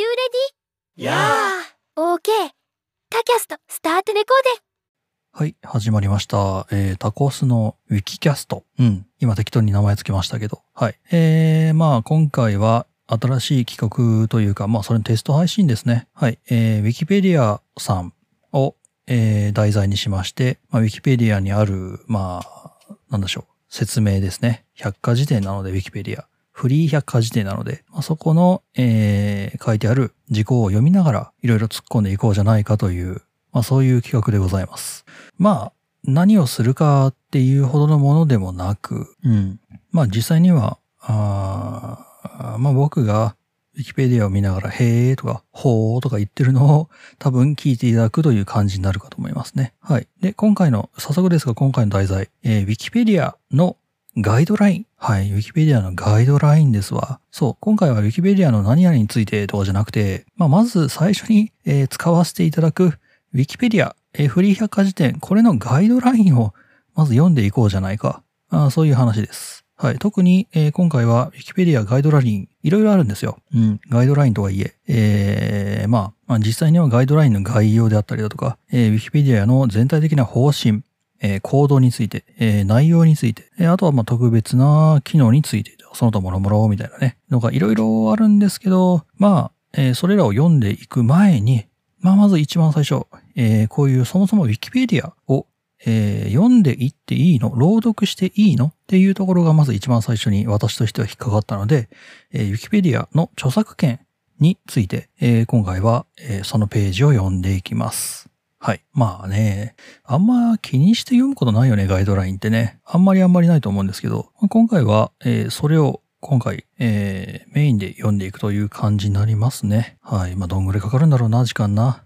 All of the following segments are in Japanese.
you ready? Yeah OK タキャスト start let's goーはい、始まりました。えー、タコスのウィキキャスト。うん。今適当に名前つけましたけど。はい。えー、まあ今回は新しい企画というか、まあそれのテスト配信ですね。はい。えー、ウィキペディアさんを、えー、題材にしまして、まあウィキペディアにある、まあ、なんでしょう。説明ですね。百科事典なので、ウィキペディア。フリー百科事典なので、まあ、そこの、えー、書いてある事項を読みながら、いろいろ突っ込んでいこうじゃないかという、まあそういう企画でございます。まあ、何をするかっていうほどのものでもなく、うん。まあ実際には、あーまあ僕がウィキペディアを見ながら、へーとか、ほーとか言ってるのを多分聞いていただくという感じになるかと思いますね。はい。で、今回の、早速ですが今回の題材、えー、ウィキペディアのガイドライン？はい。ウィキペディアのガイドラインですわ。そう。今回はウィキペディアの何々についてとかじゃなくて、まあまず最初に、えー使わせていただくウィキペディア、えーフリー百科事典、これのガイドラインをまず読んでいこうじゃないか。あそういう話です。はい。特に、えー今回は Wikipedia ガイドライン、いろいろあるんですよ。うん。ガイドラインとはいえ、えーまあ、まあ、実際にはガイドラインの概要であったりだとか、えー Wikipedia の全体的な方針、えー行動について、えー内容について、えーあとはまあ特別な機能について、その他もろもろみたいなね、のがいろいろあるんですけど、まあ、えーそれらを読んでいく前に、まあまず一番最初、えーこういうそもそも Wikipedia を、えー読んでいっていいの？朗読していいの？っていうところがまず一番最初に私としては引っかかったので、えー Wikipedia の著作権について、えー今回は、えーそのページを読んでいきます。はい。まあね、あんま気にして読むことないよね、ガイドラインってね。あんまりあんまりないと思うんですけど、今回は、えーそれを今回、えーメインで読んでいくという感じになりますね。はい。まあ、どんぐらいかかるんだろうな、時間な。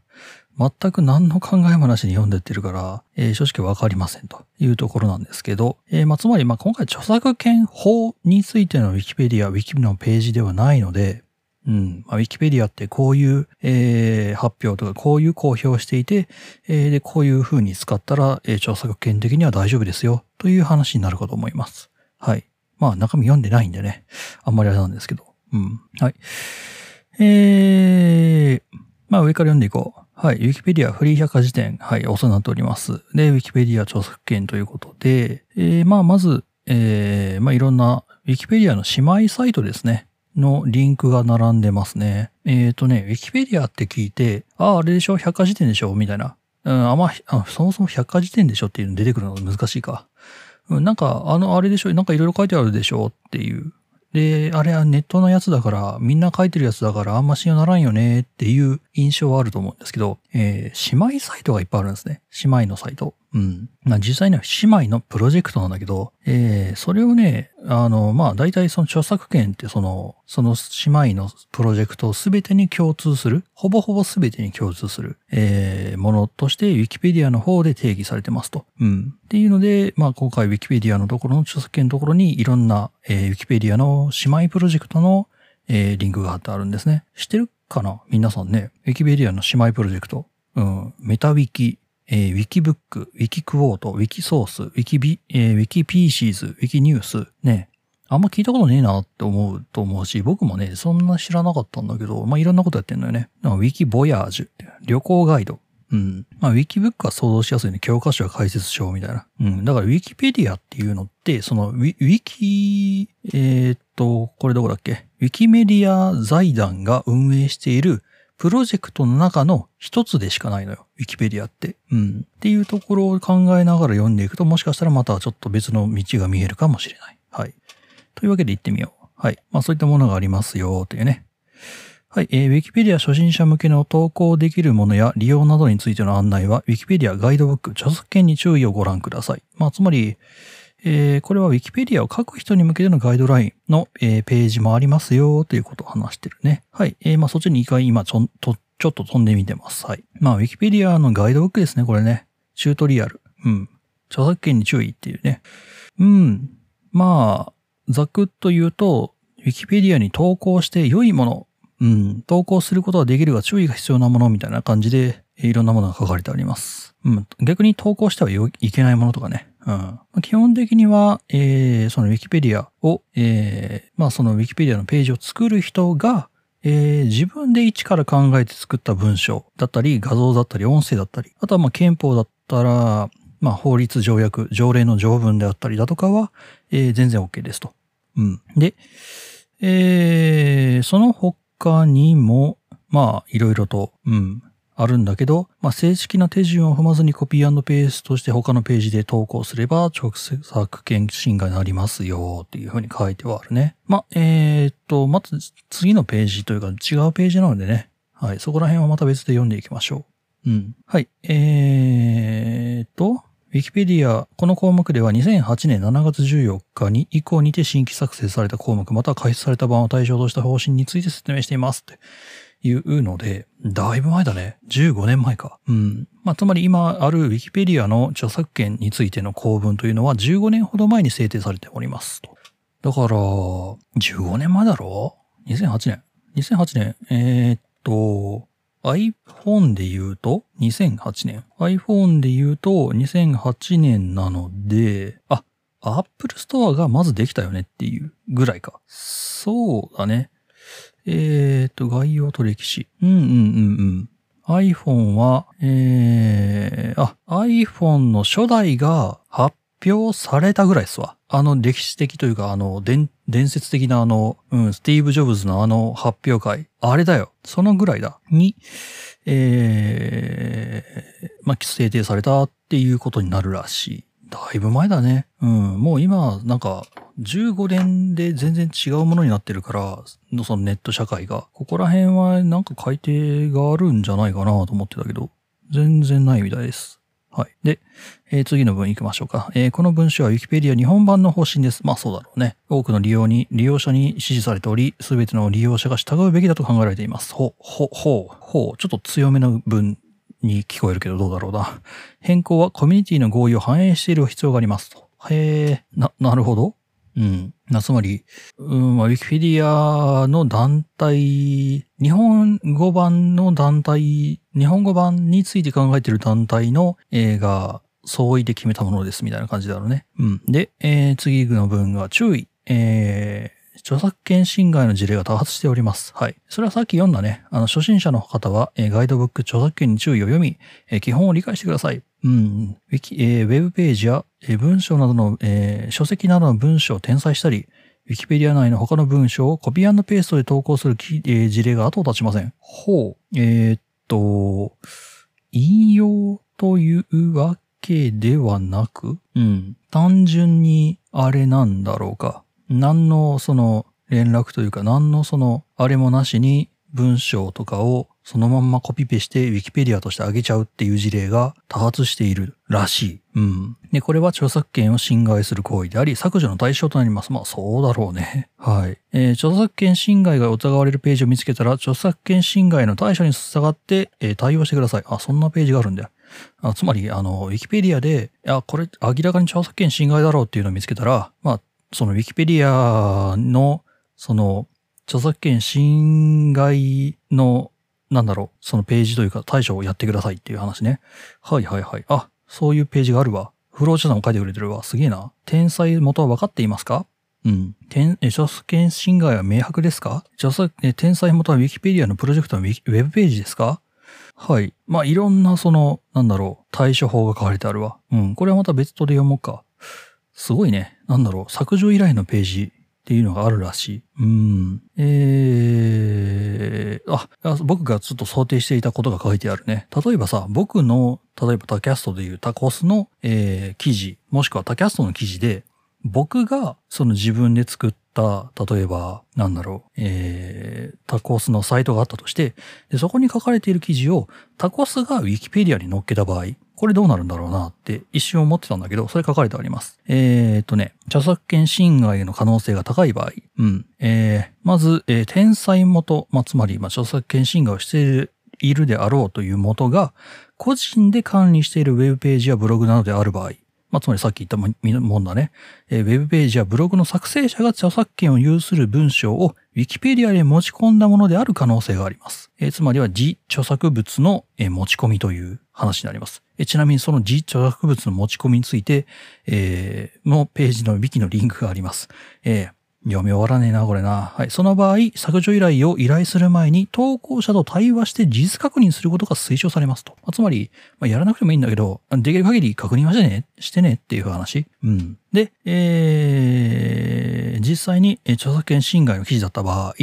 全く何の考えもなしに読んでってるから、えー正直わかりませんというところなんですけど、えーまあ、つまり、まあ、今回著作権法についてのウィキペディア、ウィキのページではないので、うん。まあ、ウィキペディアってこういう、えー発表とか、こういう公表していて、えーで、こういう風に使ったら、えー著作権的には大丈夫ですよ、という話になるかと思います。はい。まあ、中身読んでないんでね。あんまりあれなんですけど。うん。はい。えー、まあ、上から読んでいこう。はい。ウィキペディアフリー百科事典。はい。お世話になっております。で、ウィキペディア著作権ということで、えー、まあ、まず、えー、まあ、いろんな、ウィキペディアの姉妹サイトですね。のリンクが並んでますね。えーとね、ウィキペディアって聞いて、ああ、あれでしょ？百科事典でしょ？みたいな。うん、あんまあ、そもそも百科事典でしょっていうの出てくるのが難しいか。うん、なんか、あの、あれでしょ？なんかいろいろ書いてあるでしょ？っていう。で、あれはネットのやつだから、みんな書いてるやつだからあんま信用ならんよね？っていう印象はあると思うんですけど、えー姉妹サイトがいっぱいあるんですね。姉妹のサイト。うん。まあ実際には姉妹のプロジェクトなんだけど、えーそれをね、あの、まあ大体その著作権ってその、その姉妹のプロジェクトすべてに共通する、ほぼほぼすべてに共通する、えーものとして、ウィキペディアの方で定義されてますと。うん。っていうので、まあ今回ウィキペディアのところの著作権のところにいろんな、えーウィキペディアの姉妹プロジェクトの、えーリンクが貼ってあるんですね。知ってるかな？皆さんね。ウィキペディアの姉妹プロジェクト。うん。メタウィキ、えーウィキブック、ウィキクォート、ウィキソース、ウィキビ、えーウィキスピーシーズ、ウィキニュース。ね。あんま聞いたことねえなって思うと思うし、僕もね、そんな知らなかったんだけど、まあ、いろんなことやってんのよね。なんかウィキボヤージュ、旅行ガイド。うん。まあ、ウィキブックは想像しやすいね。教科書や解説書みたいな。うん。だから、ウィキペディアっていうのって、その、ウィウィキ、えーっと、これどこだっけ？ウィキメディア財団が運営しているプロジェクトの中の一つでしかないのよ。ウィキペディアって。うん。っていうところを考えながら読んでいくと、もしかしたらまたちょっと別の道が見えるかもしれない。はい。というわけで行ってみよう。はい。まあそういったものがありますよ、というね。はい。えー、Wikipedia 初心者向けの投稿できるものや利用などについての案内は、Wikipedia ガイドブック、著作権に注意をご覧ください。まあ、つまり、えーこれは Wikipedia を書く人に向けてのガイドラインの、えーページもありますよ、ということを話してるね。はい。えーまあ、そっちに一回今ちょ、と、ちょっと飛んでみてます。はい。まあ、Wikipedia のガイドブックですね、これね。チュートリアル。うん。著作権に注意っていうね。うん。まあ、ざくっと言うと、Wikipedia に投稿して良いもの、うん、投稿することができるが注意が必要なものみたいな感じで、いろんなものが書かれてあります。うん、逆に投稿してはいけないものとかね。うん、基本的には、えー、その Wikipedia を、えー、まあその Wikipedia のページを作る人が、えー自分で一から考えて作った文章だったり、画像だったり、音声だったり、あとはまあ憲法だったら、まあ法律条約、条例の条文であったりだとかは、えー全然 OK ですと。うん。で、えーその他にも、まあ、いろいろと、うん、あるんだけど、まあ、正式な手順を踏まずにコピーペーストして他のページで投稿すれば、直接作権侵害になりますよ、っていうふうに書いてはあるね。まあ、えーっと、まず次のページというか違うページなのでね、はい、そこら辺はまた別で読んでいきましょう。うん。はい。えーっと、ウィキペディア、この項目では2008年7月14日に以降にて新規作成された項目、または開始された版を対象とした方針について説明していますっていうので、だいぶ前だね。15年前か。うん。まあ、つまり今あるウィキペディアの著作権についての公文というのは15年ほど前に制定されておりますと。だから、15年前だろ ?2008 年。2008年。えーっと、iPhone で言うと2008年。iPhone で言うと2008年なので、あ、Apple Store がまずできたよねっていうぐらいか。そうだね。えーと、概要と歴史。うんうんうんうん。iPhone は、えー、あ、iPhone の初代が発表されたぐらいですわ。あの歴史的というか、あの、伝、伝説的なあの、うん、スティーブ・ジョブズのあの発表会。あれだよ。そのぐらいだ。に、えー、まあ、制定されたっていうことになるらしい。だいぶ前だね。うん。もう今、なんか、15年で全然違うものになってるから、のそのネット社会が。ここら辺はなんか改定があるんじゃないかなと思ってたけど、全然ないみたいです。はい。で、えー次の文行きましょうか。えーこの文章は Wikipedia 日本版の方針です。まあそうだろうね。多くの利用に、利用者に支持されており、すべての利用者が従うべきだと考えられています。ほ、ほ、ほう、ほう。ちょっと強めの文に聞こえるけどどうだろうな。変更はコミュニティの合意を反映している必要がありますと。へえ、な、なるほど。うん。な、つまり、うん、まあ、ウィキペディアの団体、日本語版の団体、日本語版について考えている団体の映画、相違で決めたものですみたいな感じだろうね。うん。で、えー、次の文が注意。えー、著作権侵害の事例が多発しております。はい。それはさっき読んだね。あの、初心者の方は、えガイドブック著作権に注意を読み、え基本を理解してください。うん。ウィキ、えーウェブページや、え文章などの、えー書籍などの文章を転載したり、ウィキペディア内の他の文章をコピーペーストで投稿するき、えー事例が後を絶ちません。ほう。えーっと、引用というわけではなく、うん。単純にあれなんだろうか。何のその連絡というか、何のそのあれもなしに文章とかをそのまんまコピペしてウィキペディアとして上げちゃうっていう事例が多発しているらしい。うん。で、これは著作権を侵害する行為であり、削除の対象となります。まあ、そうだろうね。はい。えー著作権侵害が疑われるページを見つけたら、著作権侵害の対処に従って、えー対応してください。あ、そんなページがあるんだよ。あつまり、あの、ウィキペディアで、いや、これ明らかに著作権侵害だろうっていうのを見つけたら、まあ、そのウィキペディアの、その、著作権侵害の、なんだろう、そのページというか対処をやってくださいっていう話ね。はいはいはい。あ、そういうページがあるわ。フローチャさんも書いてくれてるわ。すげえな。天才元は分かっていますか？うん。天え著作権侵害は明白ですか？著作え転載元はウィキペディアのプロジェクトのウィキウェブページですか？はい。まあ、いろんなその、なんだろう、対処法が書かれてあるわ。うん。これはまた別途で読もうか。すごいね。なんだろう、削除依頼のページっていうのがあるらしい。うん。えー、あ、僕がちょっと想定していたことが書いてあるね。例えばさ、僕の、例えばタキャストでいうタコスの、えー記事、もしくはタキャストの記事で、僕がその自分で作った、例えば、なんだろう、えー、タコスのサイトがあったとして、で、そこに書かれている記事をタコスがウィキペディアに載っけた場合、これどうなるんだろうなって一瞬思ってたんだけど、それ書かれてあります。えー、っとね、著作権侵害の可能性が高い場合、うん。えー、まず、えー、天才元、まあ、つまり、まあ、著作権侵害をしているいるであろうという元が、個人で管理しているウェブページやブログなどである場合、まあ、つまりさっき言ったももんだね。えーウェブページやブログの作成者が著作権を有する文章をウィキペディアで持ち込んだものである可能性があります。えーつまりは自著作物の、えー持ち込みという話になります。えーちなみにその自著作物の持ち込みについて、えーのページのウィキのリンクがあります。えー読み終わらねえな、これな。はい。その場合、削除依頼を依頼する前に、投稿者と対話して事実確認することが推奨されますと。まあ、つまり、まあ、やらなくてもいいんだけど、できる限り確認はしてね、してねっていう話。うん。で、えー、実際に著作権侵害の記事だった場合、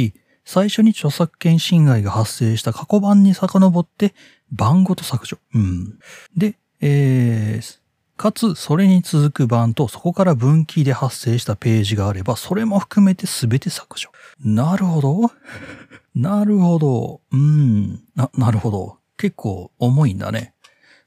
最初に著作権侵害が発生した過去版に遡って、版ごと削除。うん。で、えー、かつ、それに続く版と、そこから分岐で発生したページがあれば、それも含めて全て削除。なるほど。なるほど。うん。な、なるほど。結構重いんだね。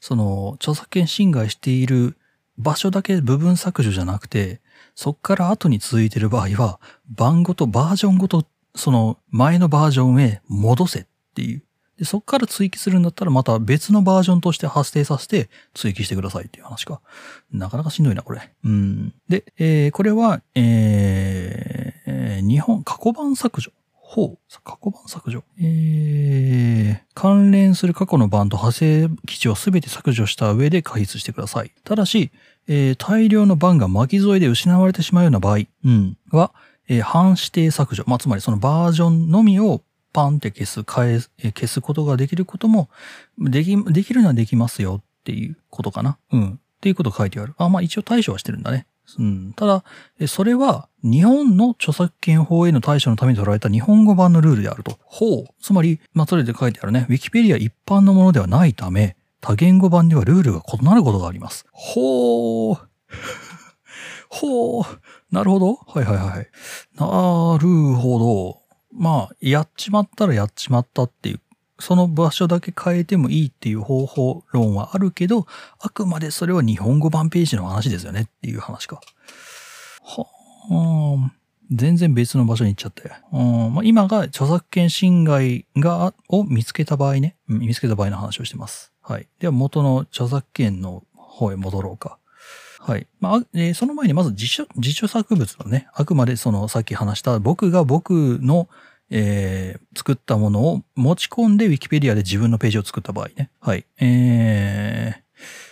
その、著作権侵害している場所だけ部分削除じゃなくて、そっから後に続いている場合は、版ごと、バージョンごと、その前のバージョンへ戻せっていう。で、そっから追記するんだったらまた別のバージョンとして発生させて追記してくださいっていう話か。なかなかしんどいな、これ。うん。で、えーこれは、えーえー日本過去版削除。ほう。過去版削除。えー関連する過去の版と派生記事をすべて削除した上で開筆してください。ただし、えー大量の版が巻き添えで失われてしまうような場合、うん、は、えー半指定削除。まあ、つまりそのバージョンのみをパンって消す、変え、えー消すことができることも、でき、できるのはできますよっていうことかな。うん。っていうこと書いてある。あ、まあ一応対処はしてるんだね。うん。ただ、それは日本の著作権法への対処のために取られた日本語版のルールであると。ほう。つまり、まあそれで書いてあるね。ウィキペディア一般のものではないため、多言語版ではルールが異なることがあります。ほう。ほう。なるほど。はいはいはい。なるほど。まあ、やっちまったらやっちまったっていう、その場所だけ変えてもいいっていう方法論はあるけど、あくまでそれは日本語版ページの話ですよねっていう話か。はあ、全然別の場所に行っちゃって。うんまあ、今が著作権侵害が、を見つけた場合ね、見つけた場合の話をしてます。はい。では元の著作権の方へ戻ろうか。はい。まあ、えーその前にまず自著自著作物のね、あくまでそのさっき話した僕が僕の、えー作ったものを持ち込んで Wikipedia で自分のページを作った場合ね。はい。えー、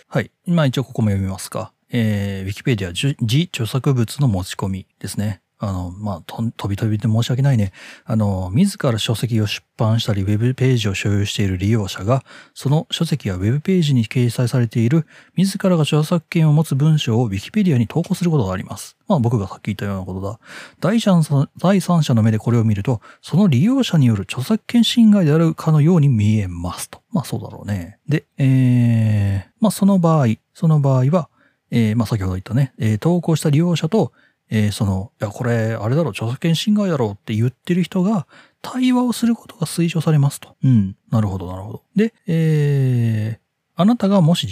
はい。まあ一応ここも読みますか。えー、Wikipedia 自著作物の持ち込みですね。あの、まあ、と、飛び飛びで申し訳ないね。あの、自ら書籍を出版したり、ウェブページを所有している利用者が、その書籍やウェブページに掲載されている、自らが著作権を持つ文章を Wikipedia に投稿することがあります。まあ、僕がさっき言ったようなことだ。第三者第三者の目でこれを見ると、その利用者による著作権侵害であるかのように見えますと。まあ、そうだろうね。で、えー、まあ、その場合、その場合は、えー、まあ、先ほど言ったね、えー投稿した利用者と、えーその、いや、これ、あれだろ、著作権侵害だろうって言ってる人が、対話をすることが推奨されますと。うん。なるほど、なるほど。で、えー、あなたがもし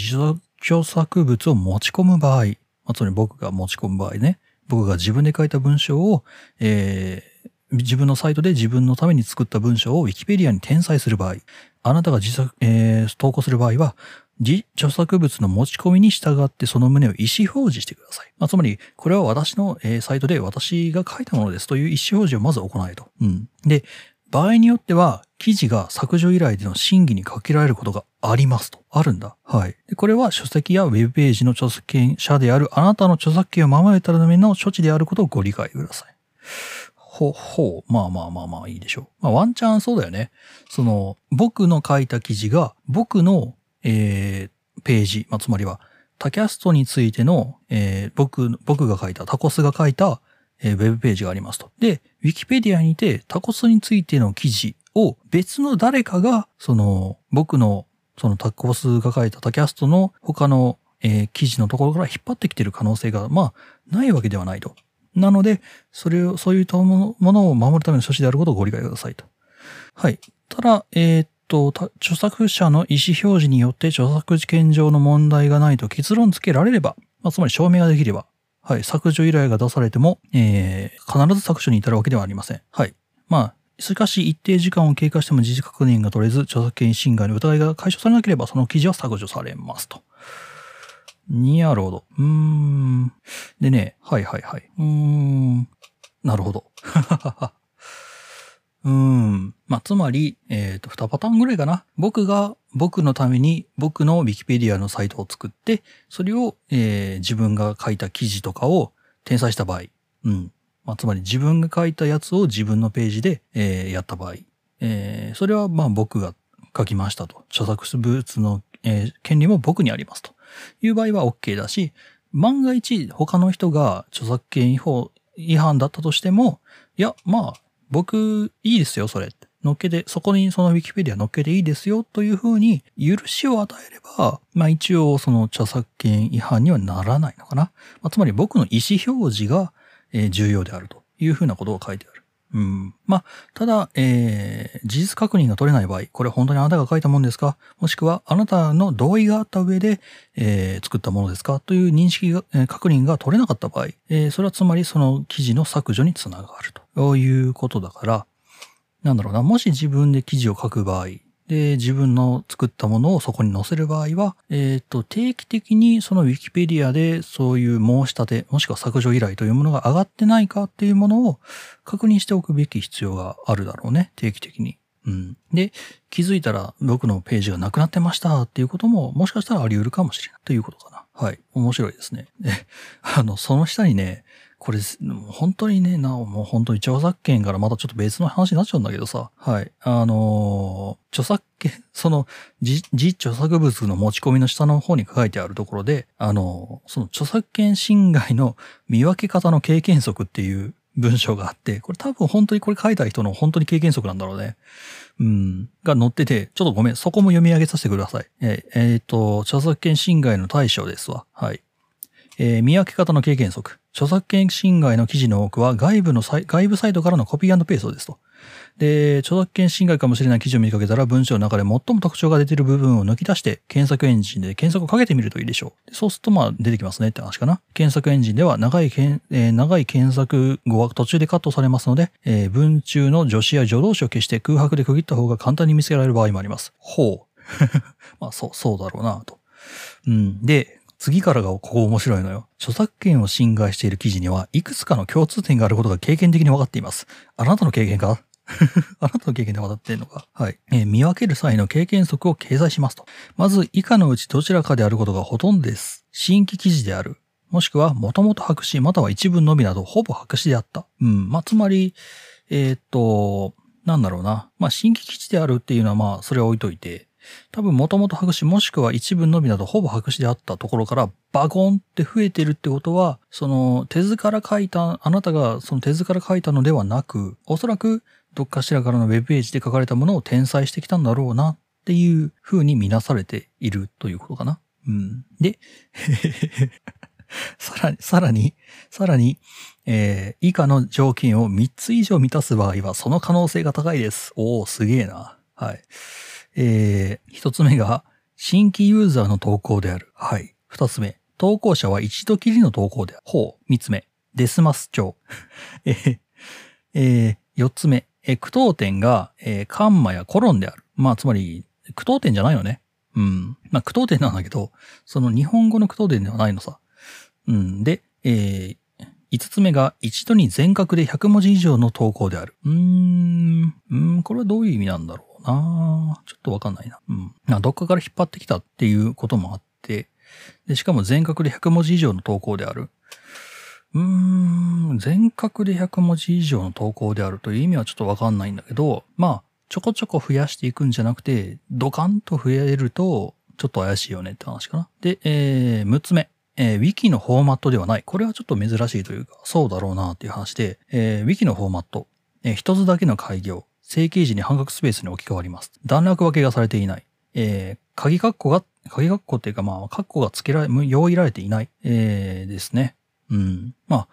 著作物を持ち込む場合、まあ、つまり僕が持ち込む場合ね、僕が自分で書いた文章を、えー自分のサイトで自分のために作った文章を Wikipedia に転載する場合、あなたが自作、えー投稿する場合は、自著作物の持ち込みに従ってその旨を意思表示してください。まあ、つまり、これは私の、サイトで私が書いたものですという意思表示をまず行えと。うん。で、場合によっては、記事が削除依頼での審議にかけられることがありますと。あるんだ。はい。でこれは書籍やウェブページの著作権者であるあなたの著作権を守るための処置であることをご理解ください。ほ、ほう。まあまあまあまあいいでしょう。まあワンチャンそうだよね。その、僕の書いた記事が、僕の、えー、ページ、まあつまりは、タキャストについての、えー僕、僕が書いた、タコスが書いた、えーウェブページがありますと。で、ウィキペディアにてタコスについての記事を別の誰かが、その、僕の、そのタコスが書いたタキャストの他の、えー記事のところから引っ張ってきてる可能性が、まあ、ないわけではないと。なので、それを、そういうものを守るための処置であることをご理解くださいと。はい。ただ、えーと、著作者の意思表示によって著作権上の問題がないと結論付けられれば、まあ、つまり証明ができれば、はい、削除依頼が出されても、えー、必ず削除に至るわけではありません。はい。まあ、しかし一定時間を経過しても事実確認が取れず、著作権侵害の疑いが解消されなければ、その記事は削除されますと。にゃるほど。うーん。でね、はいはいはい。うーん。なるほど。うん。まあ、つまり、えっ、と、2パターンぐらいかな。僕が、僕のために、僕の Wikipedia のサイトを作って、それを、えー自分が書いた記事とかを転載した場合。うん。まあ、つまり自分が書いたやつを自分のページで、えーやった場合、えーそれはま僕が書きましたと。著作物の、えー権利も僕にありますという場合は OK だし、万が一他の人が著作権違法違反だったとしても、いや、まあ、僕いいですよ、それって。乗っけて、そこにそのウィキペディア乗っけていいですよというふうに許しを与えれば、まあ一応その著作権違反にはならないのかな。まあ、つまり僕の意思表示が、え重要であるというふうなことが書いてある。うん。まあ、ただ、えー事実確認が取れない場合、これ本当にあなたが書いたものですか？もしくはあなたの同意があった上で、えー作ったものですか？という認識が、えー確認が取れなかった場合、えーそれはつまりその記事の削除につながるということだから、なんだろうな、もし自分で記事を書く場合、で、自分の作ったものをそこに載せる場合は、えっ、と、定期的にそのウィキペディアでそういう申し立て、もしくは削除依頼というものが上がってないかっていうものを確認しておくべき必要があるだろうね、定期的に。うん。で、気づいたら僕のページがなくなってましたっていうことももしかしたらあり得るかもしれないということかな。はい。面白いですね。で、あの、その下にね、これ、本当にね、なお、もう本当に著作権からまたちょっと別の話になっちゃうんだけどさ。はい。あの著作権、その、自、自著作物の持ち込みの下の方に書いてあるところで、あのその著作権侵害の見分け方の経験則っていう文章があって、これ多分本当にこれ書いた人の本当に経験則なんだろうね。うん。が載ってて、ちょっとごめん、そこも読み上げさせてください。えーえーと、著作権侵害の対象ですわ。はい。えー見分け方の経験則。著作権侵害の記事の多くは外部のサイ外部サイトからのコピーペーストですと。で、著作権侵害かもしれない記事を見かけたら文章の中で最も特徴が出ている部分を抜き出して検索エンジンで検索をかけてみるといいでしょう。そうするとまあ出てきますねって話かな。検索エンジンでは長いけん、えー長い検索語は途中でカットされますので、えー文中の助詞や助動詞を消して空白で区切った方が簡単に見つけられる場合もあります。ほう。まあそう、そうだろうなと。うん。で、次からがここ面白いのよ。著作権を侵害している記事にはいくつかの共通点があることが経験的に分かっています。あなたの経験か？あなたの経験で分かってんのか？はい、えー見分ける際の経験則を掲載しますと。まず、以下のうちどちらかであることがほとんどです。新規記事である。もしくは、もともと白紙、または一文のみなど、ほぼ白紙であった。うん。まあ、つまり、えーっと、なんだろうな。まあ、新規記事であるっていうのは、まあ、それは置いといて、多分もともと白紙もしくは一文のみなどほぼ白紙であったところからバコンって増えてるってことは、その手図から書いた、あなたがその手図から書いたのではなく、おそらくどっかしらからのウェブページで書かれたものを転載してきたんだろうなっていう風に見なされているということかな。うん。で、さらに、さらに、さらに、えー以下の条件を3つ以上満たす場合はその可能性が高いです。おー、すげえな。はい。えー、一つ目が、新規ユーザーの投稿である。はい。二つ目、投稿者は一度きりの投稿である。ほう。三つ目、デスマス帳。えーえー四つ目、えー句読点が、えーカンマやコロンである。まあ、つまり、句読点じゃないのね。うん。まあ、句読点なんだけど、その日本語の句読点ではないのさ。うん。で、えー五つ目が一度に全角で100文字以上の投稿である。うーん。うん、これはどういう意味なんだろうなちょっとわかんないな。うん。まあどっかから引っ張ってきたっていうこともあって、で、しかも全角で100文字以上の投稿である。うーん、全角で100文字以上の投稿であるという意味はちょっとわかんないんだけど、まあ、ちょこちょこ増やしていくんじゃなくて、ドカンと増えると、ちょっと怪しいよねって話かな。で、えー、6つ目。えー、ウィキのフォーマットではない。これはちょっと珍しいというか、そうだろうなっていう話で、えー、ウィキのフォーマット。えー一つだけの開業。整形時に半角スペースに置き換わります。段落分けがされていない。えー、鍵括弧が、鍵括弧っていうかまあ、括弧が付けられ、用意られていない。えー、ですね。うん。まあ、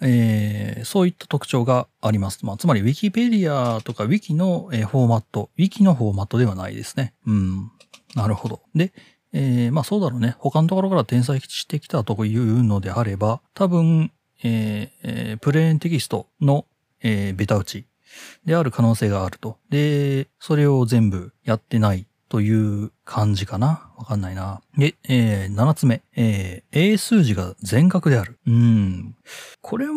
えーそういった特徴があります。まあ、つまり、ウィキペディアとか、ウィキの、えーフォーマット、ウィキのフォーマットではないですね。うん。なるほど。で、えーまあそうだろうね。他のところから転載してきたというのであれば、多分、ええープレーンテキストの、えーベタ打ちである可能性があると。で、それを全部やってないという感じかな。わかんないな。で、えー、7つ目。えー、英数字が全角である。うん。これは、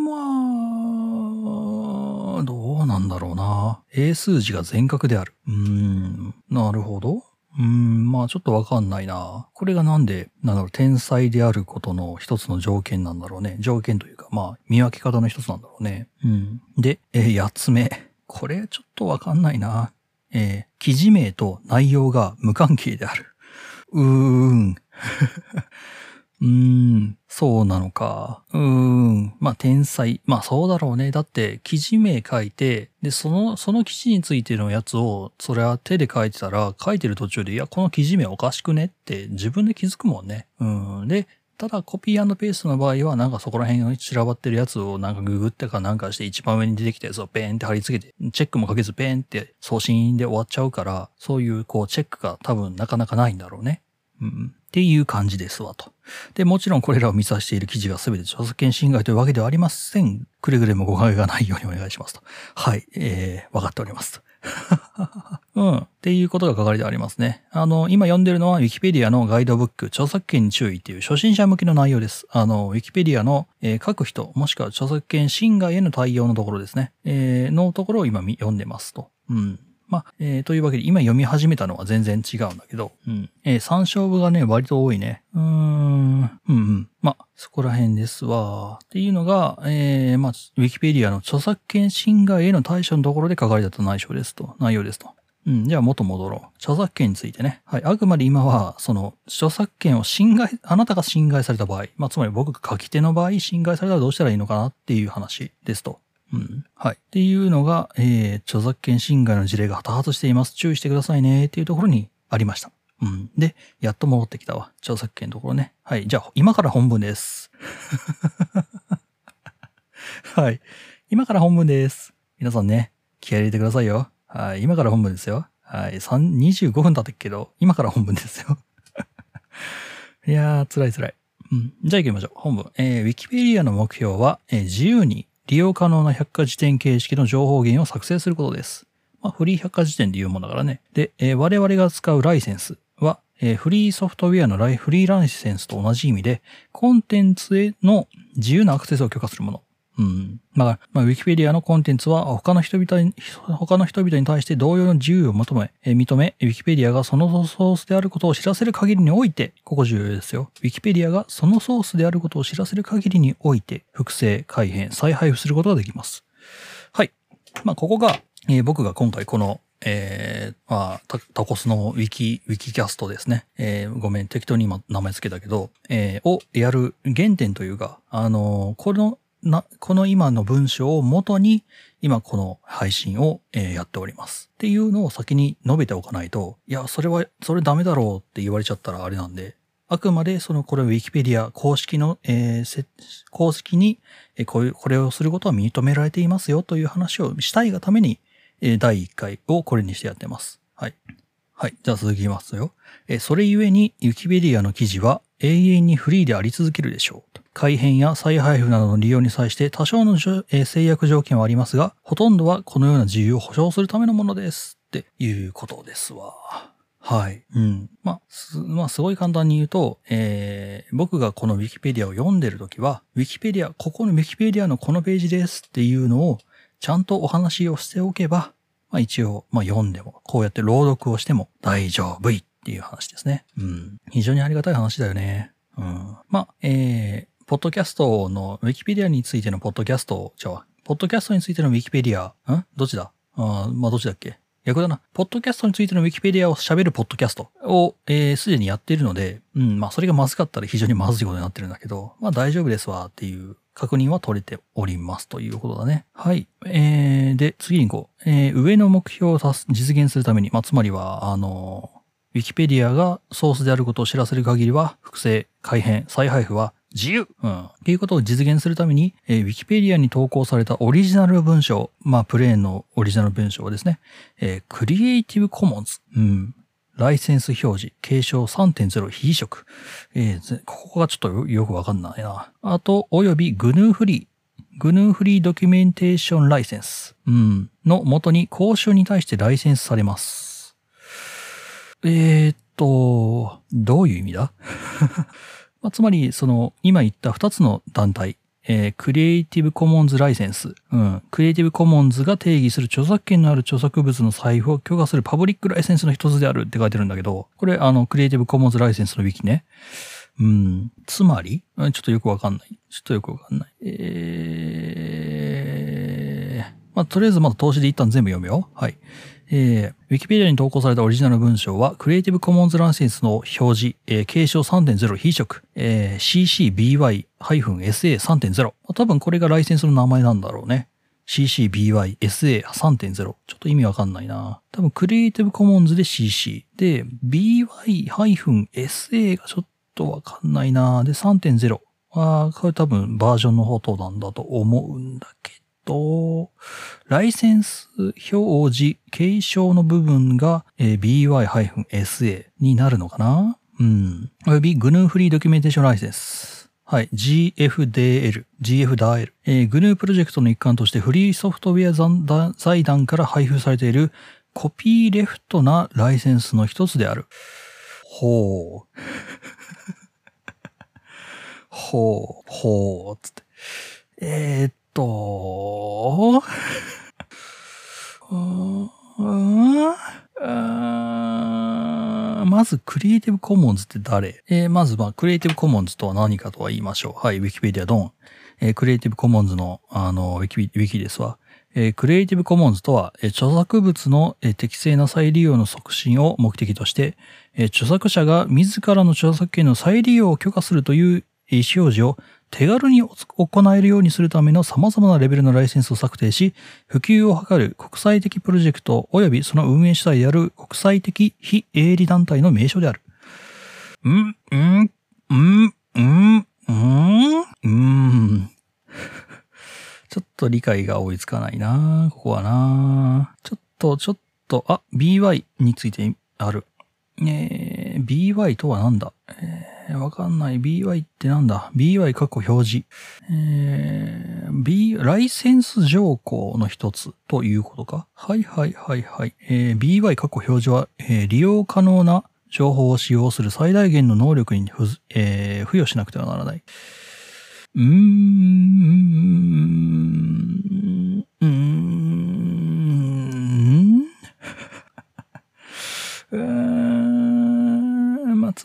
どうなんだろうな。英数字が全角である。うーん。なるほど。うん、まあちょっとわかんないな。これがなんで、なんだろう、天才であることの一つの条件なんだろうね。条件というか、まあ見分け方の一つなんだろうね。うん。で、えー、八つ目。これちょっとわかんないな。えー、記事名と内容が無関係である。うーん。うーん、そうなのか。うーん、まあ天才。まあそうだろうね。だって記事名書いて、で、その、その記事についてのやつを、それは手で書いてたら、書いてる途中で、いや、この記事名おかしくねって自分で気づくもんね。うん。で、ただコピーペーストの場合は、なんかそこら辺に散らばってるやつをなんかググってかなんかして一番上に出てきたやつをペーンって貼り付けて、チェックもかけずペーンって送信で終わっちゃうから、そういうこうチェックが多分なかなかないんだろうね。うん。っていう感じですわと。で、もちろんこれらを見させている記事が全て著作権侵害というわけではありません。くれぐれも誤解がないようにお願いしますと。はい、えー、わかっております。うん。っていうことが書かれてありますね。あの、今読んでるのは Wikipedia のガイドブック、著作権に注意っていう初心者向けの内容です。あの、Wikipedia の、えー書く人、もしくは著作権侵害への対応のところですね。えーのところを今読んでますと。うん。まあ、えーというわけで、今読み始めたのは全然違うんだけど、うん。えー参照部がね、割と多いね。うーん。うんうん。まあ、そこら辺ですわ。っていうのが、えー、まあ、ウィキペディアの著作権侵害への対処のところで書かれた内容ですと。内容ですと。うん。じゃあ元戻ろう。著作権についてね。はい。あくまで今は、その、著作権を侵害、あなたが侵害された場合、まあ、つまり僕が書き手の場合、侵害されたらどうしたらいいのかなっていう話ですと。うん。はい。っていうのが、えー、著作権侵害の事例が多発しています。注意してくださいね。っていうところにありました。うん。で、やっと戻ってきたわ。著作権のところね。はい。じゃあ、今から本文です。はい。今から本文です。皆さんね、気合入れてくださいよ。はい。今から本文ですよ。はい。3 25分経ってっけど、今から本文ですよ。いやー、辛い辛い。うん。じゃあ行きましょう。本文。えー、Wikipedia の目標は、えー自由に利用可能な百科事典形式の情報源を作成することです。まあ、フリー百科事典で言うものだからね。で、えー我々が使うライセンスは、えーフリーソフトウェアのライフリーライセンスと同じ意味で、コンテンツへの自由なアクセスを許可するもの。うん。まあ、ウィキペディアのコンテンツは他の人々に、他の人々に対して同様の自由を求め、え認め、ウィキペディアがそのソースであることを知らせる限りにおいて、ここ重要ですよ。ウィキペディアがそのソースであることを知らせる限りにおいて、複製、改変、再配布することができます。はい。まあ、ここが、えー僕が今回この、えー、まあ、タコスのウィキ、ウィキキャストですね。えーごめん、適当に今名前つけたけど、えーをやる原点というか、あのーこの、な、この今の文章を元に、今この配信を、やっております。っていうのを先に述べておかないと、いや、それは、それダメだろうって言われちゃったらあれなんで、あくまでそのこれウィキペディア公式の、えー公式に、こういう、これをすることは認められていますよという話をしたいがために、第1回をこれにしてやってます。はい。はい。じゃあ続きますよ。それゆえに、ウィキペディアの記事は永遠にフリーであり続けるでしょう。改変や再配布などの利用に際して多少の制約条件はありますが、ほとんどはこのような自由を保障するためのものです。っていうことですわ。はい。うん。まあ、す、まあ、すごい簡単に言うと、えー、僕がこのウィキペディアを読んでるときは、ウィキペディア、ここのウィキペディアのこのページですっていうのを、ちゃんとお話をしておけば、まあ一応、まあ読んでも、こうやって朗読をしても大丈夫っていう話ですね。うん。非常にありがたい話だよね。うん。まあ、えー、ポッドキャストの、ウィキペディアについてのポッドキャスト、じゃあ、ポッドキャストについてのウィキペディア、ん？どっちだ？あーまあどっちだっけ？逆だな。ポッドキャストについてのウィキペディアを喋るポッドキャストを、えー、すでにやっているので、うん、まあそれがまずかったら非常にまずいことになってるんだけど、まあ大丈夫ですわっていう確認は取れておりますということだね。はい。えー、で、次に行こう。えー、上の目標を実現するために、まあつまりは、あのウィキペディアがソースであることを知らせる限りは、複製、改変、再配布は自由うん。っていうことを実現するために、えー、ウィキペディアに投稿されたオリジナル文章、まあ、プレーンのオリジナル文章をですね、えー、クリエイティブコモンズ、うん。ライセンス表示、継承3.0非移植。えーぜここがちょっとよよくわかんないな。あと、および GNU フリー。GNU フリードキュメンテーションライセンス。うん。の元に講習に対してライセンスされます。えーっと、どういう意味だ？まあつまり、その、今言った二つの団体、ええー、クリエイティブコモンズライセンス。うん。クリエイティブコモンズが定義する著作権のある著作物の財布を許可するパブリックライセンスの一つであるって書いてるんだけど、これ、あの、クリエイティブコモンズライセンスのウィキね。うん。つまり？ちょっとよくわかんない。ちょっとよくわかんない。えー、まあ、とりあえずまだ投資で一旦全部読むよ。はい。えー、Wikipedia に投稿されたオリジナル文章は、Creative Commons ライセンスの表示、えー、継承3.0非色、えー、CCBY-SA3.0。多分これがライセンスの名前なんだろうね。CCBY-SA3.0。ちょっと意味わかんないな。多分 Creative Commons で CC。で、BY-SA がちょっとわかんないな。で、3.0は、これ多分バージョンの方となんだと思うんだけどと、ライセンス表示、継承の部分が、えー、by-sa になるのかな？うん。および GNU フリードキュメンテーションライセンス。はい。GFDL、GFDL。えー、GNU プロジェクトの一環としてフリーソフトウェア財団から配布されているコピーレフトなライセンスの一つである。ほう。ほう、ほう、つって。えー、っと、まず、クリエイティブコモンズって誰？えー、まず、まあ、クリエイティブコモンズとは何かとは言いましょう。はい、ウィキペディアドン。えー、クリエイティブコモンズの、あの、ウィキ、ウィキですわ。えー、クリエイティブコモンズとは、えー、著作物の、えー、適正な再利用の促進を目的として、えー、著作者が自らの著作権の再利用を許可するという意思表示を手軽に行えるようにするための様々なレベルのライセンスを策定し、普及を図る国際的プロジェクト及びその運営主体である国際的非営利団体の名称である。ん、ん、ん、ん、ん、ん、ん。ちょっと理解が追いつかないなここはなちょっと、ちょっと、あ、by についてある。え、by とは何だ？えーえ、わかんない。by ってなんだ ?by 過去表示。えー、b、ライセンス条項の一つということか？はいはいはいはい。えー、by 過去表示は、えー、利用可能な情報を使用する最大限の能力にふ、えー、付与しなくてはならない。うーん、うーん、うーん、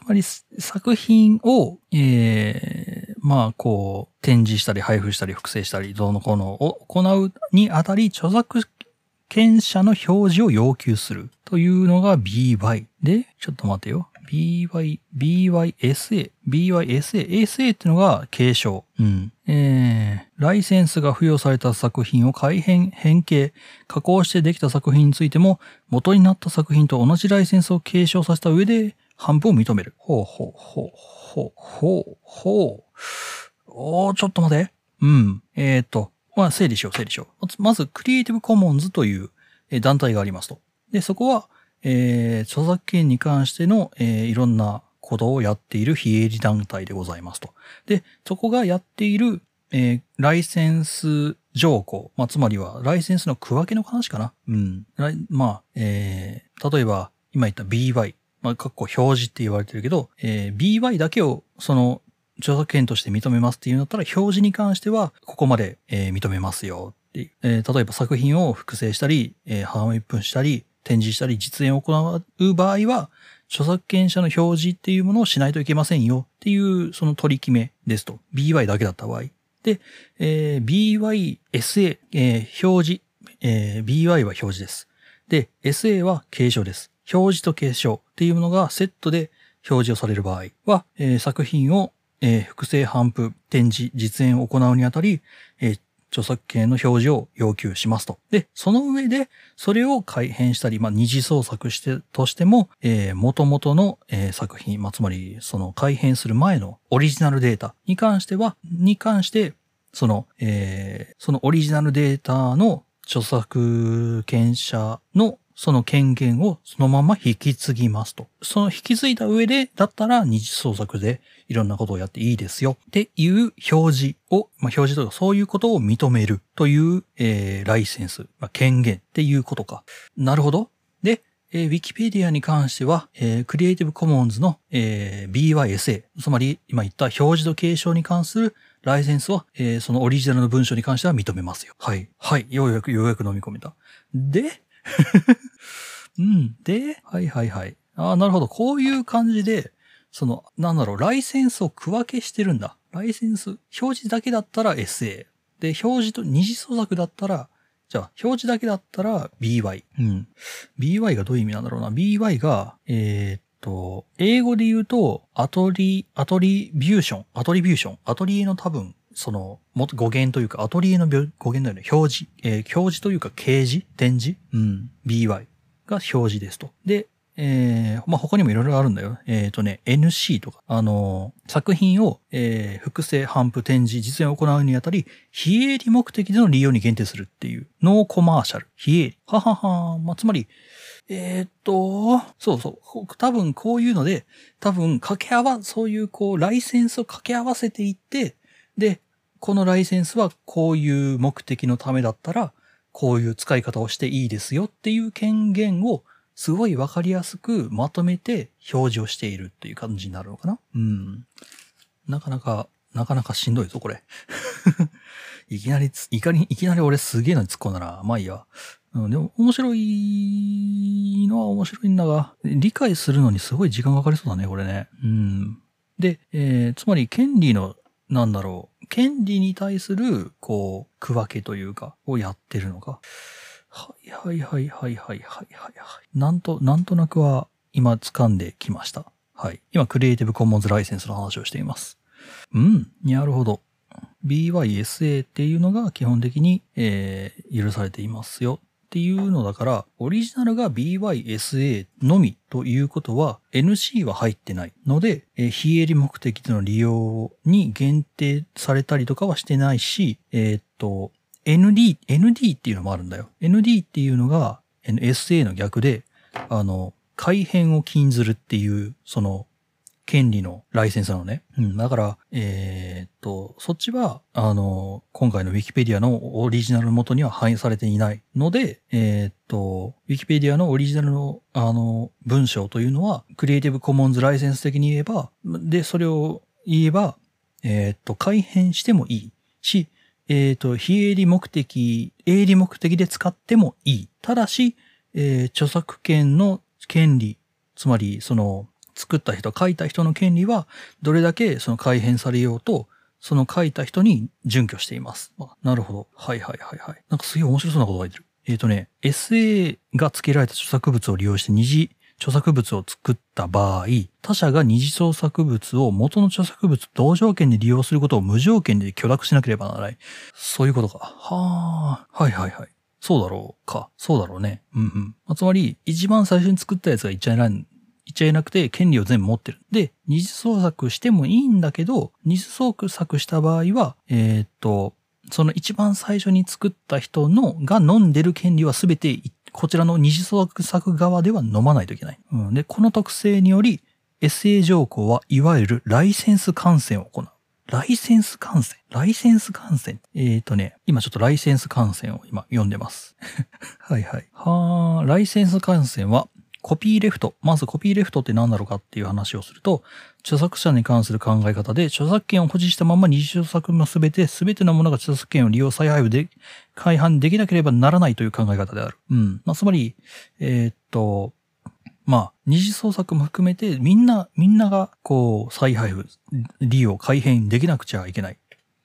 まあ、つまり作品を、ええー、まあ、こう、展示したり配布したり複製したり、どうのこうのを行うにあたり、著作権者の表示を要求するというのが BY。で、ちょっと待てよ。BY、BYSA、BYSA、ASA っていうのが継承。うん。えー、ライセンスが付与された作品を改変、変形、加工してできた作品についても、元になった作品と同じライセンスを継承させた上で、半分を認める。ほうほうほうほうほうほう。おー、ちょっと待て。うん。えっ、と、まあ、整理しよう、整理しよう。まず、クリエイティブコモンズという団体がありますと。で、そこは、えー、著作権に関しての、えー、いろんなことをやっている非営利団体でございますと。で、そこがやっている、えー、ライセンス条項、まあ、つまりは、ライセンスの区分けの話かな。うん。まあ、えー、例えば、今言った BY、まあ、括弧表示って言われてるけど、えー、by だけをその著作権として認めますっていうんだったら、表示に関してはここまで、えー、認めますよっていう。えー、例えば作品を複製したり、えー、半一分したり、展示したり、実演を行う場合は、著作権者の表示っていうものをしないといけませんよっていう、その取り決めですと。by だけだった場合。で、えー、bysa、えー、表示、えー、by は表示です。で、sa は継承です。表示と継承っていうものがセットで表示をされる場合は、えー、作品を、えー、複製反布、展示、実演を行うにあたり、えー、著作権の表示を要求しますと。で、その上で、それを改変したり、まあ、二次創作して、としても、えー、元々の、えー、作品、まあ、つまり、その改変する前のオリジナルデータに関しては、に関して、その、えー、そのオリジナルデータの著作権者のその権限をそのまま引き継ぎますと。その引き継いだ上で、だったら二次創作でいろんなことをやっていいですよっていう表示を、まあ、表示とかそういうことを認めるという、えー、ライセンス、まあ、権限っていうことか。なるほど。で、えー、Wikipedia に関しては、えー、クリエイティブコモンズの、えー、BYSA、つまり今言った表示と継承に関するライセンスは、えーそのオリジナルの文章に関しては認めますよ。はい。はい。ようやく、ようやく飲み込めた。で うん。で、はいはいはい。ああ、なるほど。こういう感じで、その、なんだろう、ライセンスを区分けしてるんだ。ライセンス、表示だけだったら SA。で、表示と二次創作だったら、じゃあ、表示だけだったら BY。うん。BY がどういう意味なんだろうな。BY が、えーっと、英語で言うと、アトリ、アトリビューション、アトリビューション、アトリエの多分、その、も語源というか、アトリエの語源だよね。表示、えー表示というか、掲示展示うん。BY が表示ですと。で、えー、まあ、他にもいろいろあるんだよ。えっ、とね、NC とか、あのー作品を、えー複製、頒布、展示、実演を行うにあたり、非営利目的での利用に限定するっていう、ノーコマーシャル、非営利。ははは、まあ、つまり、えーっと、そうそう、多分こういうので、多分掛け合わ、そういうこう、ライセンスを掛け合わせていって、で、このライセンスはこういう目的のためだったら、こういう使い方をしていいですよっていう権限をすごいわかりやすくまとめて表示をしているっていう感じになるのかなうん。なかなか、なかなかしんどいぞ、これ。いきなり、いかに、いきなり俺すげえのに突っ込んだな。まあいいや。うん、でも面白いのは面白いんだが、理解するのにすごい時間がかかりそうだね、これね。うん。で、えーつまり権利の、なんだろう、権利に対する、こう、区分けというか、をやってるのか。はいはいはいはいはいはいはい。なんと、なんとなくは、今掴んできました。はい。今、クリエイティブコモンズライセンスの話をしています。うん、なるほど。BYSA っていうのが基本的に、えー、許されていますよっていうのだから、オリジナルが BYSA のみということは NC は入ってないので、え非営利目的での利用に限定されたりとかはしてないし、えーっと、ND、ND っていうのもあるんだよ。ND っていうのが SA の逆で、あの、改変を禁ずるっていう、その、権利のライセンスなのね。うん。だから、えーっと、そっちは、あの、今回の Wikipedia のオリジナルの元には反映されていないので、えーっと、Wikipedia のオリジナルの、あの、文章というのは、クリエイティブコモンズライセンス的に言えば、で、それを言えば、えーっと、改変してもいいし、えっと、非営利目的、営利目的で使ってもいい。ただし、え著作権の権利、つまり、その、作った人、書いた人の権利は、どれだけその改変されようと、その書いた人に準拠しています。あなるほど。はいはいはいはい。なんかすげえ面白そうなこと書いてる。えっ、とね、SA が付けられた著作物を利用して二次著作物を作った場合、他者が二次創作物を元の著作物同条件で利用することを無条件で許諾しなければならない。そういうことか。はあ。はいはいはい。そうだろうか。そうだろうね。うんうん。まあつまり、一番最初に作ったやつが言っちゃいない、言っちゃいなくて、権利を全部持ってる。で、二次創作してもいいんだけど、二次創作した場合は、えーっと、その一番最初に作った人の、が飲んでる権利はすべて、こちらの二次創作側では飲まないといけない。うん、で、この特性により、SA 条項はいわゆるライセンス感染を行う。ライセンス感染？ライセンス感染？えっ、ー、とね、今ちょっとライセンス感染を今読んでます。はいはい。はー、ライセンス感染は、コピーレフト。まずコピーレフトって何だろうかっていう話をすると、著作者に関する考え方で、著作権を保持したまま二次著作のすべて、すべてのものが著作権を利用再配布で、改版できなければならないという考え方である。うん。まあ、つまり、えーっと、まあ、二次創作も含めて、みんな、みんなが、こう、再配布、利用、改変できなくちゃいけない。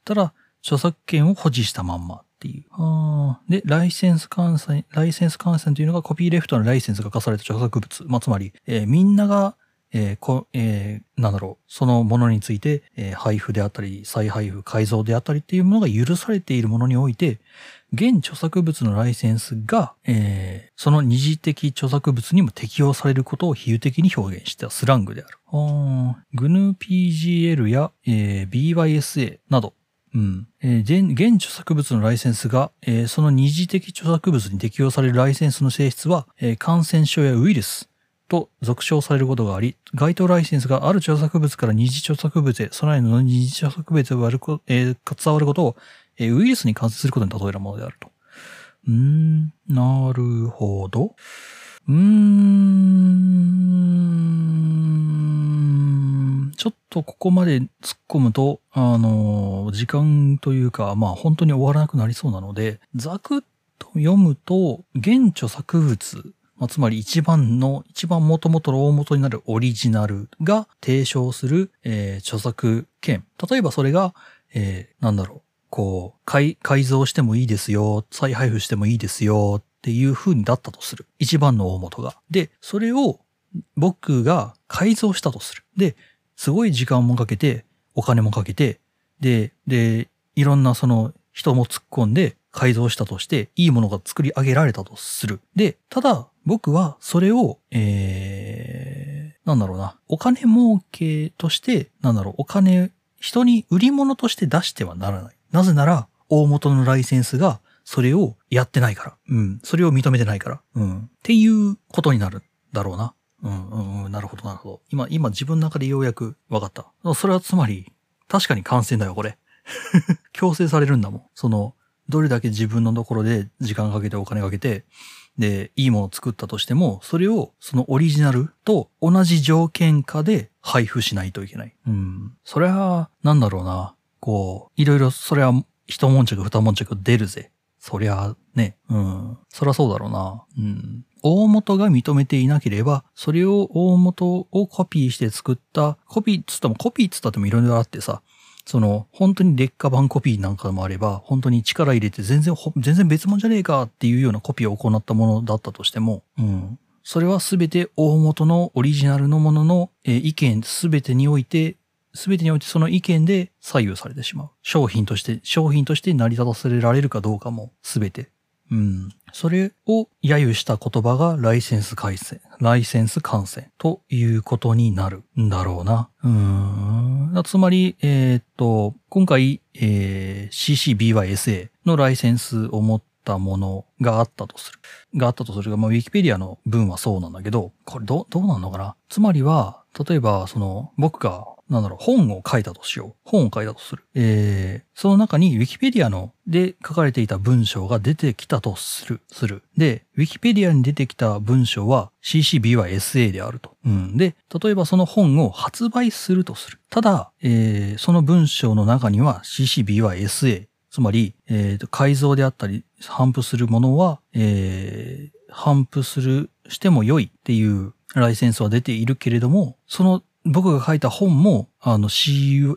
ただ、著作権を保持したまんまっていう。あーで、ライセンス感染、ライセンス感染というのがコピーレフトのライセンスが課された著作物。まあ、つまり、えーみんなが、えーこ、えーなんだろう、そのものについて、えー配布であったり、再配布、改造であったりっていうものが許されているものにおいて、現著作物のライセンスが、えーその二次的著作物にも適用されることを比喩的に表現したスラングである。あー GNU-PGL や、えー BYSA など、うん。えー現著作物のライセンスが、えーその二次的著作物に適用されるライセンスの性質は、えー感染症やウイルスと俗称されることがあり、該当ライセンスがある著作物から二次著作物へ、そのの二次著作物へ割るこ、えー伝わることを、えーウイルスに感染することに例えるものであると。うーん、なるほど。うーん、とここまで突っ込むと、あの、時間というか、まあ本当に終わらなくなりそうなので、ざくっと読むと、原著作物、まあ、つまり一番の、一番元々の大元になるオリジナルが提唱する、えー著作権。例えばそれが、えーなんだろう、こう、改、改造してもいいですよ、再配布してもいいですよっていう風にだったとする。一番の大元が。で、それを僕が改造したとする。で、すごい時間もかけて、お金もかけて、で、で、いろんなその人も突っ込んで改造したとして、いいものが作り上げられたとする。で、ただ、僕はそれを、えー、なんだろうな、お金儲けとして、なんだろう、お金、人に売り物として出してはならない。なぜなら、大元のライセンスが、それをやってないから。うん。それを認めてないから。うん。っていうことになるだろうな。うん、うん、うん。なるほど、なるほど。今、今自分の中でようやく分かった。それはつまり、確かに感染だよ、これ。強制されるんだもん。その、どれだけ自分のところで時間かけてお金かけて、で、いいものを作ったとしても、それをそのオリジナルと同じ条件下で配布しないといけない。うん。それは、なんだろうな。こう、いろいろ、それは一悶着二悶着出るぜ。そりゃ、ね。うん。そりゃそうだろうな。うん。大元が認めていなければ、それを大元をコピーして作った、コピーっつってもコピーっつったってもいろいろあってさ、その、本当に劣化版コピーなんかもあれば、本当に力入れて全然、全然別物じゃねえかっていうようなコピーを行ったものだったとしても、うん。それはすべて大元のオリジナルのものの、えー意見すべてにおいて、すべてにおいてその意見で左右されてしまう。商品として、商品として成り立たせられるかどうかもすべて。うん。それを揶揄した言葉がライセンス改正、ライセンス感染ということになるんだろうな。うーん。つまり、えーっと、今回、えー CCBYSA のライセンスを持ったものがあったとする。があったとするが、まあ、ウィキペディアの文はそうなんだけど、これどう、どうなんのかな？つまりは、例えば、その、僕が、なんだろう、本を書いたとしよう。本を書いたとする。えー、その中にウィキペディアので書かれていた文章が出てきたとする、する。で、ウィキペディアに出てきた文章は CCBYSA であると。うん。で、例えばその本を発売するとする。ただ、えー、その文章の中には CCBYSA、つまり、えー、改造であったり、反布するものは、えー、反布する、しても良いっていうライセンスは出ているけれども、その僕が書いた本も、あの CCBYSA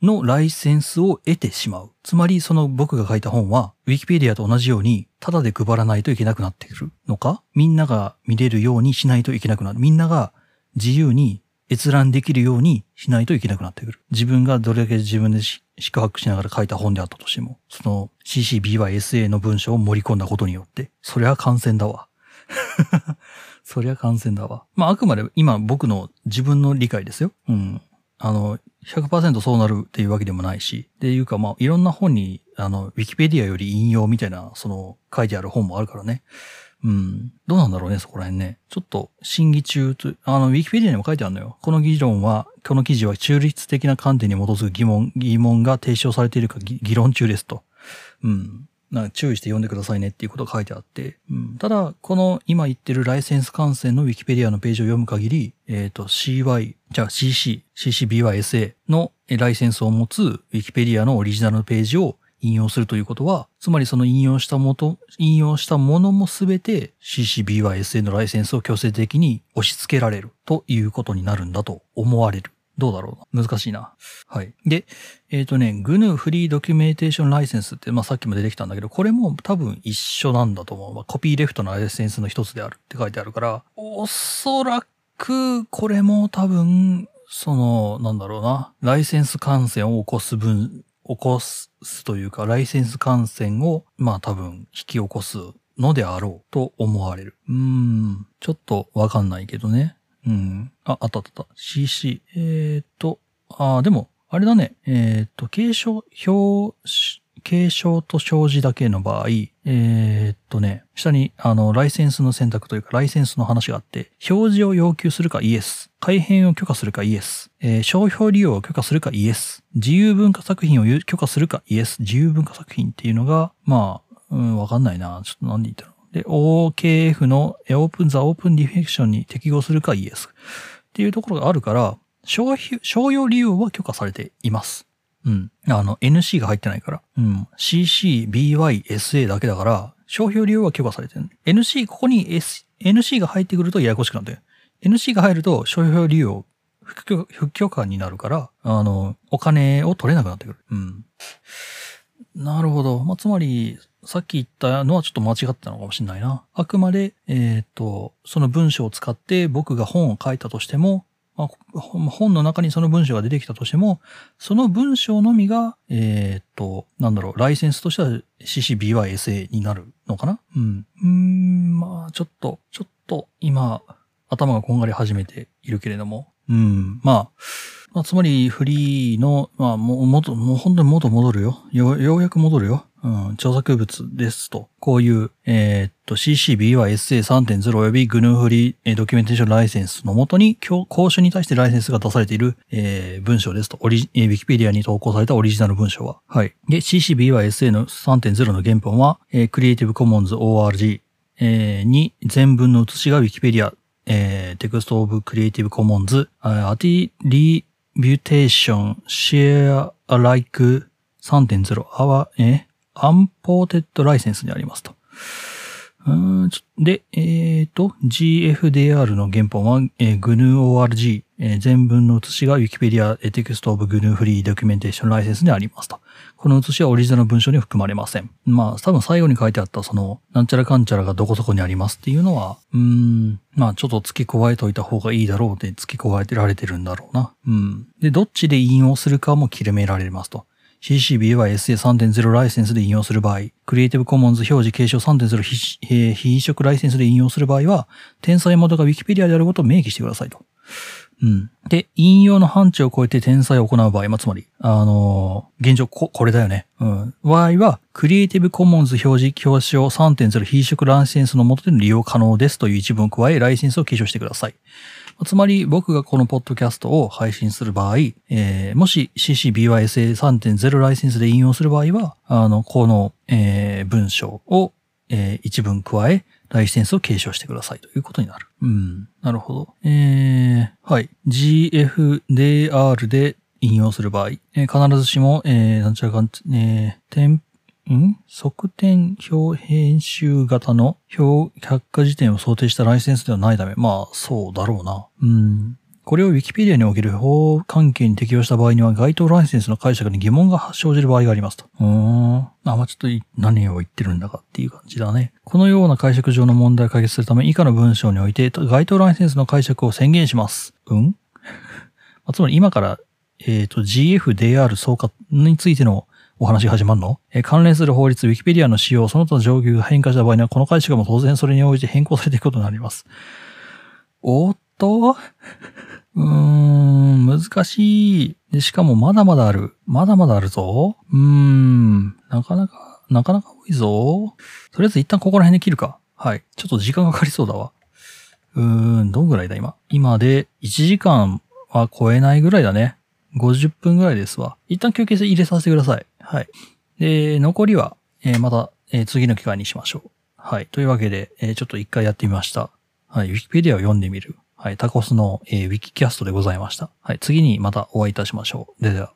のライセンスを得てしまう。つまり、その僕が書いた本は、ウィキペディアと同じように、タダで配らないといけなくなってくるのか？みんなが見れるようにしないといけなくなる。みんなが自由に閲覧できるようにしないといけなくなってくる。自分がどれだけ自分で宿泊しながら書いた本であったとしても、その CCBYSA の文章を盛り込んだことによって、それは感染だわ。そりゃ感染だわ。まあ、あくまで今僕の自分の理解ですよ。うん。あの、100%そうなるっていうわけでもないし、っていうかまあ、いろんな本に、あの、ウィキペディアより引用みたいな、その、書いてある本もあるからね。うん。どうなんだろうね、そこら辺ね。ちょっと、審議中と、あの、ウィキペディアにも書いてあるのよ。この議論は、この記事は中立的な観点に基づく疑問、疑問が提唱されているか議議論中ですと。うん。な注意して読んでくださいねっていうことが書いてあって。うん、ただ、この今言ってるライセンス感染のウィキペディアのページを読む限り、えっ、と、CY、じゃあ CC、CCBYSA のライセンスを持つウィキペディアのオリジナルのページを引用するということは、つまりその引用したもと、引用したものもすべて CCBYSA のライセンスを強制的に押し付けられるということになるんだと思われる。どうだろうな。難しいな。はい。で、えっ、とね、GNU フリードキュメンテーションライセンスって、まあ、さっきも出てきたんだけど、これも多分一緒なんだと思う。まあ、コピーレフトのライセンスの一つであるって書いてあるから、おそらく、これも多分、その、なんだろうな、ライセンス感染を起こす分、起こすというか、ライセンス感染を、まあ多分、引き起こすのであろうと思われる。うーん、ちょっとわかんないけどね。うん。あ、あったあった。CC。えーっと、あーでも、あれだね。えーっと、継承、表、継承と生じだけの場合、えーっとね、下に、あの、ライセンスの選択というか、ライセンスの話があって、表示を要求するかイエス。改変を許可するかイエス。えー商標利用を許可するかイエス。自由文化作品を許可するかイエス。自由文化作品っていうのが、まあ、うん、わかんないな。ちょっと何で言ったの？で、OKF のえ Open the Open Definition に適合するかイエス。っていうところがあるから、商標商用利用は許可されています。うん。あの、NC が入ってないから。うん。CC、BY、SA だけだから、商標利用は許可されてる。NC、ここに、S、NC が入ってくるとややこしくなってる。NC が入ると商標利用不許不許可になるから、あの、お金を取れなくなってくる。うん。なるほど。まあ、つまり、さっき言ったのはちょっと間違ったのかもしれないな。あくまで、えっ、と、その文章を使って僕が本を書いたとしても、まあ、本の中にその文章が出てきたとしても、その文章のみが、えっ、と、なんだろう、ライセンスとしては CCBYSA になるのかな？うん。うん、まあ、ちょっと、ちょっと今、頭がこんがり始めているけれども、うん、まあ、まあ、つまりフリーの、まあ、もう、元、もう本当に元戻るよ。よ、ようやく戻るよ。うん、著作物ですと。こういう、えーっと、CCBYSA3.0 及び GNU フリーえードキュメンテーションライセンスのもとに、教講習に対してライセンスが出されている、えー文章ですと。オリジ、えー、Wikipedia に投稿されたオリジナル文章は。はい。で、CCBYSA の3.0の原本は、えー、Creative Commons ORG、えーに全文の写しが Wikipedia、えー、 Text of Creative Commons, Attribution, ShareAlike 3.0、あわ、え Unported License にありますと。うんで、えっ、と、 GFDL の原本は、えー、GNU-ORG、えー全文の写しが Wikipedia えーテクストオブ GNU フリードキュメンテーションライセンスにありますと。この写しはオリジナルの文章に含まれません。まあ、多分最後に書いてあったその、なんちゃらかんちゃらがどこそこにありますっていうのは、うん、まあちょっと付け加えといた方がいいだろうって付け加えてられてるんだろうな。うん。で、どっちで引用するかも決められますと。CCBA は SA3.0 ライセンスで引用する場合、Creative Commons 表示継承3.0非えー非移植ライセンスで引用する場合は、天才元が Wikipedia であることを明記してくださいと。うん。で、引用の範疇を超えて転載を行う場合、まあ、つまり、あのー現状こ、これだよね。うん。場合は、Creative Commons 表示表彰3.0非移植ライセンスの下での利用可能ですという一文を加え、ライセンスを継承してください。つまり、僕がこのポッドキャストを配信する場合、えーもし CCBYSA3.0 ライセンスで引用する場合は、あの、この、えー文章を、えー一文加え、ライセンスを継承してくださいということになる。うん。なるほど。えー、はい。GFDR で引用する場合、えー必ずしも、えー、なんちゃらかん、えー、点ん？側転表編集型の表百科事典を想定したライセンスではないため、まあ、そうだろうな。うん。これを Wikipedia における法関係に適用した場合には、該当ライセンスの解釈に疑問が生じる場合がありますと。うーん。あ、まあ、ちょっと何を言ってるんだかっていう感じだね。このような解釈上の問題を解決するため、以下の文章において、該当ライセンスの解釈を宣言します。うん？つまり今から、えっ、と、GFDR 総括についてのお話が始まるの？えー関連する法律、Wikipedia の使用、その他の状況が変化した場合には、この解釈も当然それに応じて変更されていくことになります。おっと？うーん、難しい。しかもまだまだある。まだまだあるぞ。うーん、なかなか、なかなか多いぞ。とりあえず一旦ここら辺で切るか。はい。ちょっと時間がかかりそうだわ。うーん、どんぐらいだ？今。今で1時間は超えないぐらいだね。50分ぐらいですわ。一旦休憩入れさせてください。はい。で、残りは、えーまた、えー次の機会にしましょう。はい。というわけで、えーちょっと一回やってみました。はい。ウィキペディアを読んでみる。はい。タコスの、えーウィキキャストでございました。はい。次にまたお会いいたしましょう。ででは。